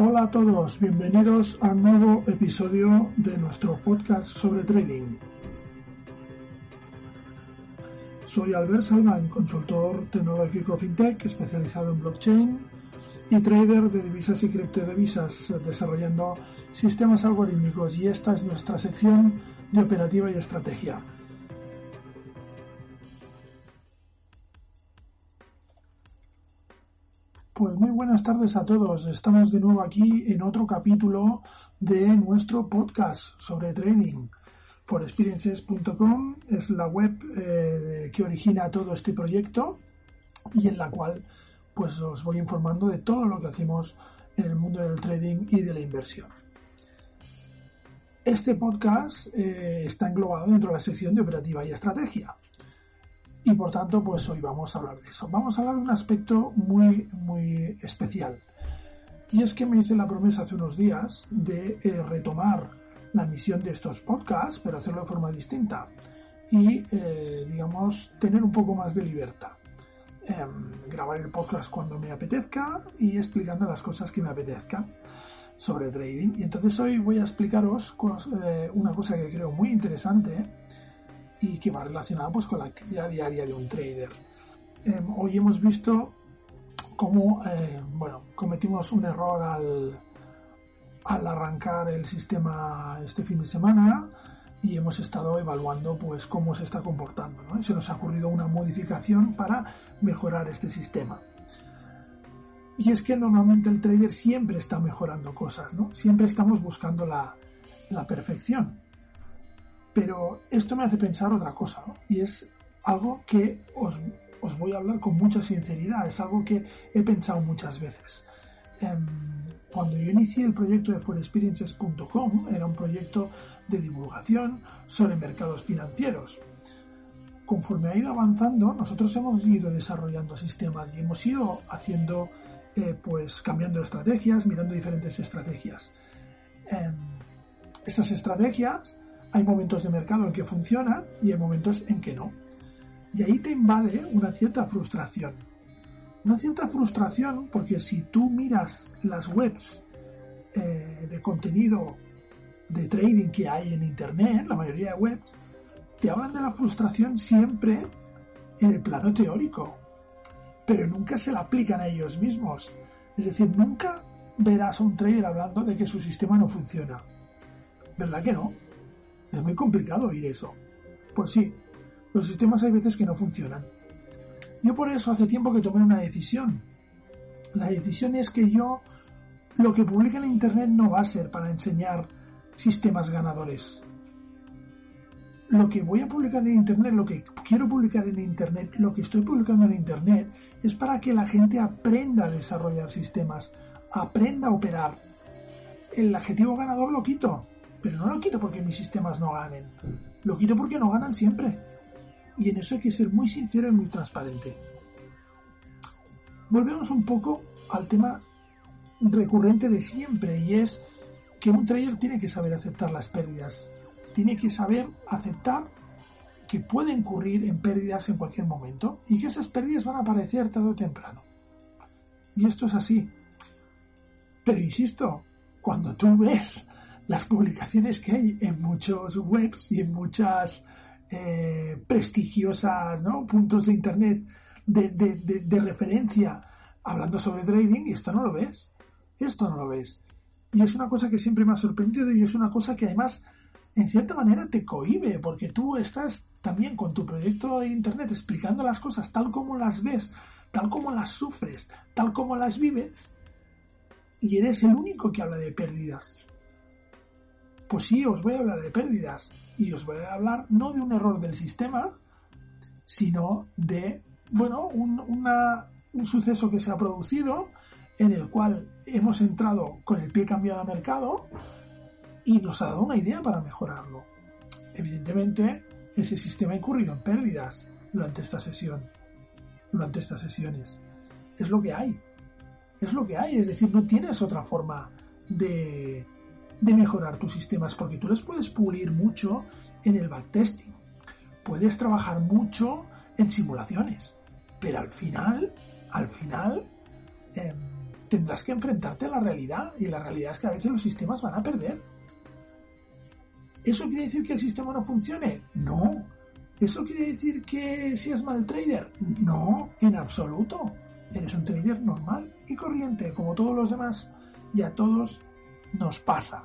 Hola a todos, bienvenidos a un nuevo episodio de nuestro podcast sobre trading. Soy Albert Salvain, consultor tecnológico fintech especializado en blockchain y trader de divisas y criptodivisas, desarrollando sistemas algorítmicos y esta es nuestra sección de operativa y estrategia. Pues muy buenas tardes a todos. Estamos de nuevo aquí en otro capítulo de nuestro podcast sobre trading. Forexperiences.com es la web eh, que origina todo este proyecto y en la cual pues os voy informando de todo lo que hacemos en el mundo del trading y de la inversión. Este podcast eh, está englobado dentro de la sección de operativa y estrategia y por tanto pues hoy vamos a hablar de eso. Vamos a hablar de un aspecto muy muy especial y es que me hice la promesa hace unos días de eh, retomar la misión de estos podcasts pero hacerlo de forma distinta y eh, digamos tener un poco más de libertad. Em, grabar el podcast cuando me apetezca y explicando las cosas que me apetezcan sobre trading. Y entonces hoy voy a explicaros eh, una cosa que creo muy interesante y que va relacionada pues con la actividad diaria de un trader. Em, hoy hemos visto cómo eh, bueno, cometimos un error al, al arrancar el sistema este fin de semana y hemos estado evaluando pues cómo se está comportando se nos ha ocurrido una modificación para mejorar este sistema. Y es que normalmente el trader siempre está mejorando cosas no siempre estamos buscando la, la perfección pero esto me hace pensar otra cosa, y es algo que os, voy a hablar con mucha sinceridad, es algo que he pensado muchas veces. Em, cuando yo inicié el proyecto de forexperiences.com, era un proyecto de divulgación sobre mercados financieros. Conforme ha ido avanzando, nosotros hemos ido desarrollando sistemas y hemos ido haciendo, eh, pues cambiando estrategias, mirando diferentes estrategias. Em, esas estrategias hay momentos de mercado en que funciona y hay momentos en que no. Y ahí te invade una cierta frustración. Una cierta frustración porque si tú miras las webs eh, de contenido de trading que hay en Internet, la mayoría de webs, te hablan de la frustración siempre en el plano teórico, pero nunca se la aplican a ellos mismos. Es decir, nunca verás a un trader hablando de que su sistema no funciona. ¿Verdad que no? Es muy complicado oír eso. Pues sí, los sistemas hay veces que no funcionan. Yo por eso hace tiempo que tomé una decisión. La decisión es que yo lo que publique en Internet no va a ser para enseñar sistemas ganadores. Lo que voy a publicar en Internet, lo que quiero publicar en Internet, lo que estoy publicando en Internet, es para que la gente aprenda a desarrollar sistemas, aprenda a operar. El adjetivo ganador lo quito. Pero no lo quito porque mis sistemas no ganen. Lo quito porque no ganan siempre. Y en eso hay que ser muy sincero y muy transparente. Volvemos un poco al tema recurrente de siempre y es que un trader tiene que saber aceptar las pérdidas. Tiene que saber aceptar que puede incurrir en pérdidas en cualquier momento y que esas pérdidas van a aparecer tarde o temprano. Y esto es así. Pero insisto, cuando tú ves las publicaciones que hay en muchos webs y en muchas eh, prestigiosas puntos de internet de, referencia hablando sobre trading y esto no lo ves. Esto no lo ves. Y es una cosa que siempre me ha sorprendido y es una cosa que además en cierta manera te cohibe porque tú estás también con tu proyecto de internet explicando las cosas tal como las ves, tal como las sufres, tal como las vives y eres el único que habla de pérdidas. Pues sí, os voy a hablar de pérdidas y os voy a hablar no de un error del sistema, sino de, bueno, un, un suceso que se ha producido en el cual hemos entrado con el pie cambiado al mercado y nos ha dado una idea para mejorarlo. Evidentemente, ese sistema ha incurrido en pérdidas durante esta sesión, durante estas sesiones. Es lo que hay. Es lo que hay, es decir, no tienes otra forma de, de mejorar tus sistemas porque tú les puedes pulir mucho en el backtesting. Puedes trabajar mucho en simulaciones. Pero al final, al final, em, tendrás que enfrentarte a la realidad y la realidad es que a veces los sistemas van a perder. ¿Eso quiere decir que el sistema no funcione? No. ¿Eso quiere decir que seas mal trader? No, en absoluto. Eres un trader normal y corriente, como todos los demás, y a todos nos pasa.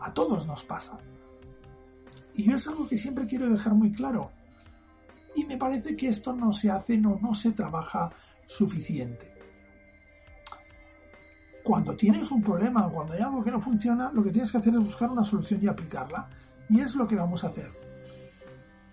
A todos nos pasa. Y yo es algo que siempre quiero dejar muy claro. Y me parece que esto no se hace, no, no se trabaja suficiente. Cuando tienes un problema, cuando hay algo que no funciona, lo que tienes que hacer es buscar una solución y aplicarla. Y es lo que vamos a hacer.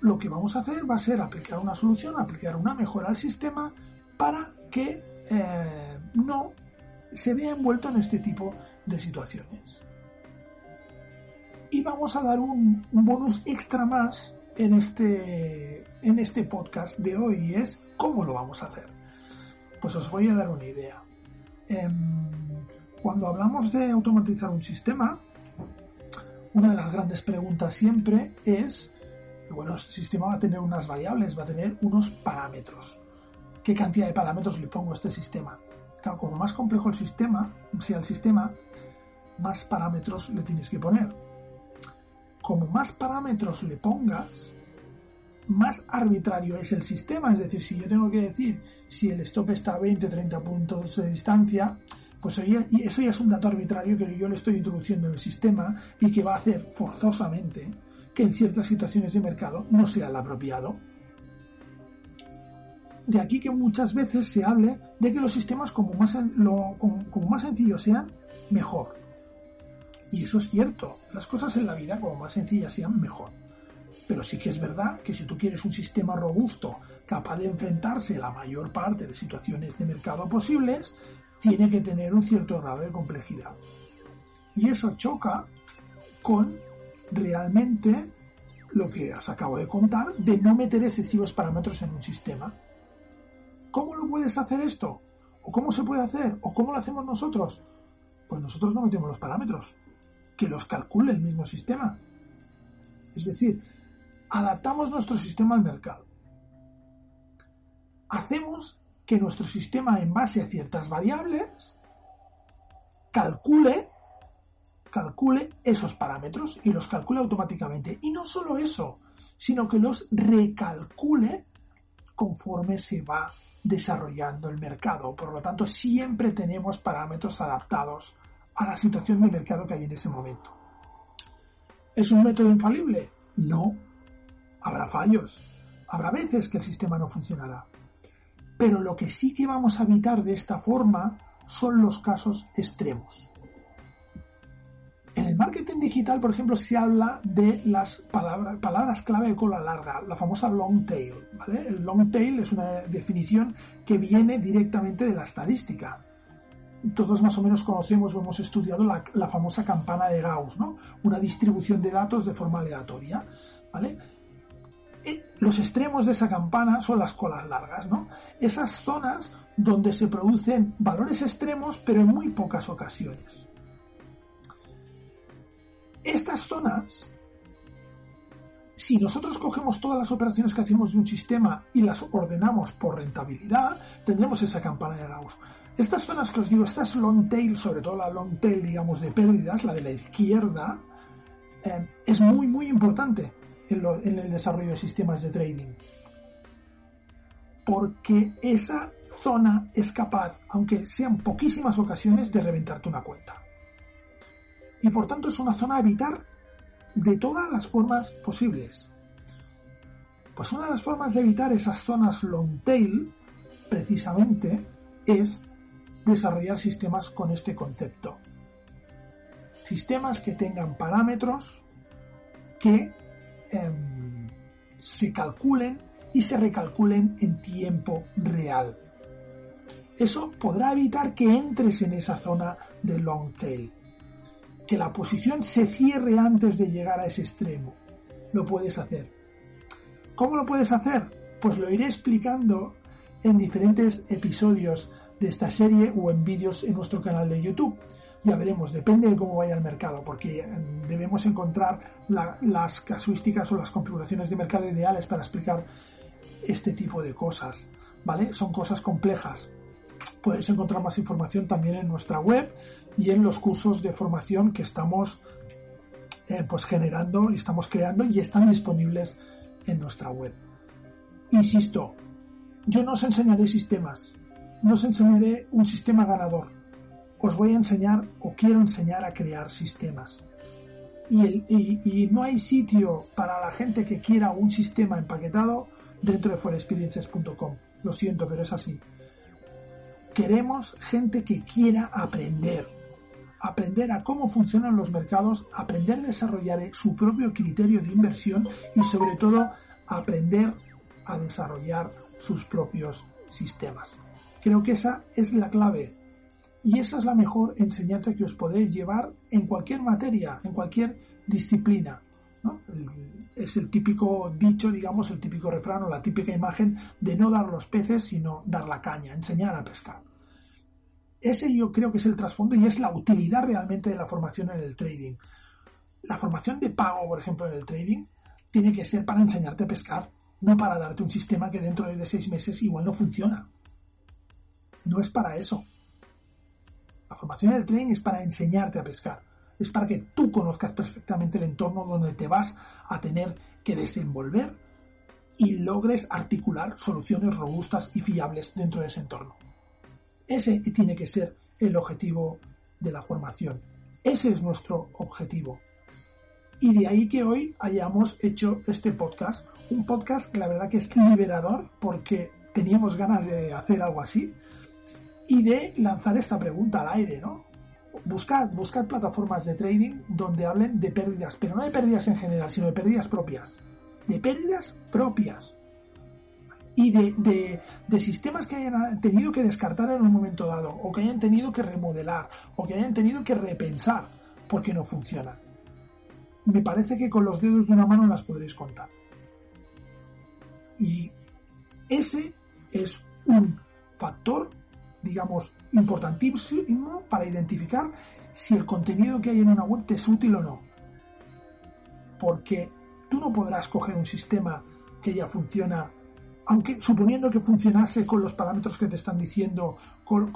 Lo que vamos a hacer va a ser aplicar una solución, aplicar una mejora al sistema para que eh, no se vea envuelto en este tipo de situaciones. Y vamos a dar un, bonus extra más en este, en este podcast de hoy y es cómo lo vamos a hacer. Pues os voy a dar una idea. Em, cuando hablamos de automatizar un sistema, una de las grandes preguntas siempre es, bueno, el sistema va a tener unas variables, va a tener unos parámetros. ¿Qué cantidad de parámetros le pongo a este sistema? Claro, como más complejo el sistema, sea el sistema, más parámetros le tienes que poner. Como más parámetros le pongas, más arbitrario es el sistema. Es decir, si yo tengo que decir si el stop está a 20 30 puntos de distancia, pues eso ya es un dato arbitrario que yo le estoy introduciendo en el sistema y que va a hacer forzosamente que en ciertas situaciones de mercado no sea el apropiado. De aquí que muchas veces se hable de que los sistemas como más, como, más sencillos sean, mejor. Y eso es cierto. Las cosas en la vida como más sencillas sean, mejor. Pero sí que es verdad que si tú quieres un sistema robusto, capaz de enfrentarse a la mayor parte de situaciones de mercado posibles, tiene que tener un cierto grado de complejidad. Y eso choca con realmente lo que os acabo de contar de no meter excesivos parámetros en un sistema. ¿Cómo lo puedes hacer esto? ¿O cómo se puede hacer? ¿O cómo lo hacemos nosotros? Pues nosotros no metemos los parámetros, que los calcule el mismo sistema. Es decir, adaptamos nuestro sistema al mercado. Hacemos que nuestro sistema, en base a ciertas variables, calcule, calcule esos parámetros y los calcule automáticamente. Y no solo eso, sino que los recalcule conforme se va desarrollando el mercado. Por lo tanto, siempre tenemos parámetros adaptados a la situación de mercado que hay en ese momento. ¿Es un método infalible? No. Habrá fallos. Habrá veces que el sistema no funcionará. Pero lo que sí que vamos a evitar de esta forma son los casos extremos. El marketing digital, por ejemplo, se habla de las palabras, palabras clave de cola larga, la famosa long tail. El long tail es una definición que viene directamente de la estadística. Todos más o menos conocemos o hemos estudiado la, la famosa campana de Gauss, ¿no? una distribución de datos de forma aleatoria. ¿vale? Eh, los extremos de esa campana son las colas largas, ¿no? Esas zonas donde se producen valores extremos, pero en muy pocas ocasiones. Estas zonas, si nosotros cogemos todas las operaciones que hacemos de un sistema y las ordenamos por rentabilidad, tendremos esa campana de Gauss. Estas zonas que os digo, estas long tail, sobre todo la long tail, digamos, de pérdidas, la de la izquierda, eh, es muy, muy importante en, en el desarrollo de sistemas de trading. Porque esa zona es capaz, aunque sean poquísimas ocasiones, de reventarte una cuenta y por tanto es una zona a evitar de todas las formas posibles. Pues una de las formas de evitar esas zonas long tail, precisamente, es desarrollar sistemas con este concepto. Sistemas que tengan parámetros que em, se calculen y se recalculen en tiempo real. Eso podrá evitar que entres en esa zona de long tail que la posición se cierre antes de llegar a ese extremo. Lo puedes hacer. ¿Cómo lo puedes hacer? Pues lo iré explicando en diferentes episodios de esta serie o en vídeos en nuestro canal de YouTube. Ya veremos, depende de cómo vaya el mercado, porque eh, debemos encontrar las casuísticas o las configuraciones de mercado ideales para explicar este tipo de cosas. ¿Vale? Son cosas complejas. Puedes encontrar más información también en nuestra web y en los cursos de formación que estamos eh, pues generando y estamos creando y están disponibles en nuestra web. Insisto, yo no os enseñaré sistemas, no os enseñaré un sistema ganador, os voy a enseñar o quiero enseñar a crear sistemas. Y, no hay sitio para la gente que quiera un sistema empaquetado dentro de forexperiences.com. Lo siento, pero es así. Queremos gente que quiera aprender, aprender a cómo funcionan los mercados, aprender a desarrollar su propio criterio de inversión y sobre todo aprender a desarrollar sus propios sistemas. Creo que esa es la clave y esa es la mejor enseñanza que os podéis llevar en cualquier materia, en cualquier disciplina. Es el típico dicho, digamos, el típico refrán o la típica imagen de no dar los peces, sino dar la caña, enseñar a pescar. Ese yo creo que es el trasfondo y es la utilidad realmente de la formación en el trading. La formación de pago, por ejemplo, en el trading, tiene que ser para enseñarte a pescar, no para darte un sistema que dentro de seis meses igual no funciona. No es para eso. La formación en el trading es para enseñarte a pescar. Es para que tú conozcas perfectamente el entorno donde te vas a tener que desenvolver y logres articular soluciones robustas y fiables dentro de ese entorno. Ese tiene que ser el objetivo de la formación. Ese es nuestro objetivo. Y de ahí que hoy hayamos hecho este podcast. Un podcast que la verdad que es liberador porque teníamos ganas de hacer algo así y de lanzar esta pregunta al aire, ¿no? Buscad, buscad plataformas de trading donde hablen de pérdidas, pero no de pérdidas en general, sino de pérdidas propias. De pérdidas propias y de, de, sistemas que hayan tenido que descartar en un momento dado, o que hayan tenido que remodelar, o que hayan tenido que repensar porque no funcionan. Me parece que con los dedos de una mano las podréis contar. Y ese es un factor, digamos, importantísimo para identificar si el contenido que hay en una web te es útil o no. Porque tú no podrás coger un sistema que ya funciona aunque suponiendo que funcionase con los parámetros que te están diciendo, con,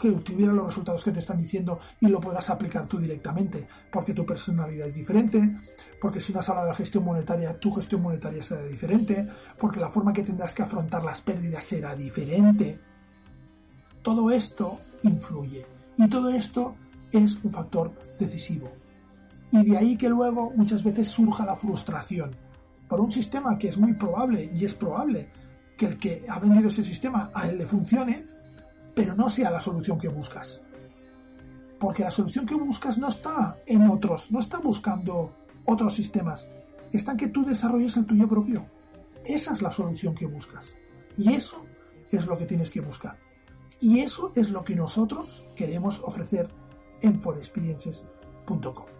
que tuviera los resultados que te están diciendo y lo podrás aplicar tú directamente, porque tu personalidad es diferente, porque si una sala de gestión monetaria, tu gestión monetaria será diferente, porque la forma que tendrás que afrontar las pérdidas será diferente. Todo esto influye y todo esto es un factor decisivo. Y de ahí que luego muchas veces surja la frustración por un sistema que es muy probable y es probable que el que ha vendido ese sistema a él le funcione, pero no sea la solución que buscas. Porque la solución que buscas no está en otros, no está buscando otros sistemas, está en que tú desarrolles el tuyo propio. Esa es la solución que buscas. Y eso es lo que tienes que buscar. Y eso es lo que nosotros queremos ofrecer en forexperiences.com.